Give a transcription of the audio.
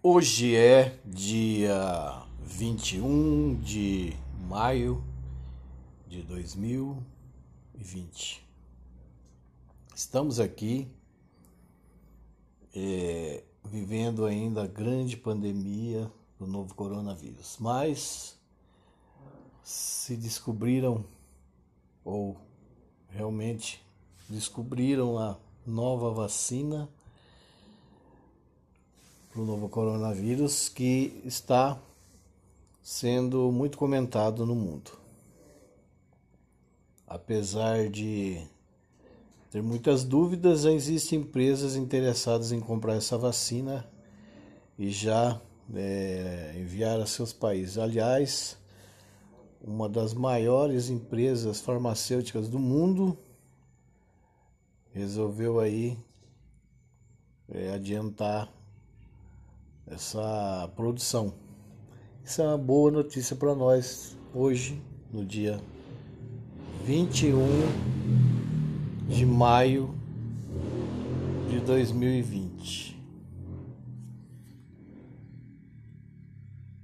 Hoje é dia 21 de maio de 2020. Estamos aqui é, vivendo ainda a grande pandemia do novo coronavírus, mas se descobriram ou realmente descobriram a nova vacina para o novo coronavírus que está sendo muito comentado no mundo. Apesar de ter muitas dúvidas, já existem empresas interessadas em comprar essa vacina e já é, enviar a seus países. Aliás, uma das maiores empresas farmacêuticas do mundo resolveu aí é, adiantar essa produção. Isso é uma boa notícia para nós hoje, no dia 21 de maio de 2020.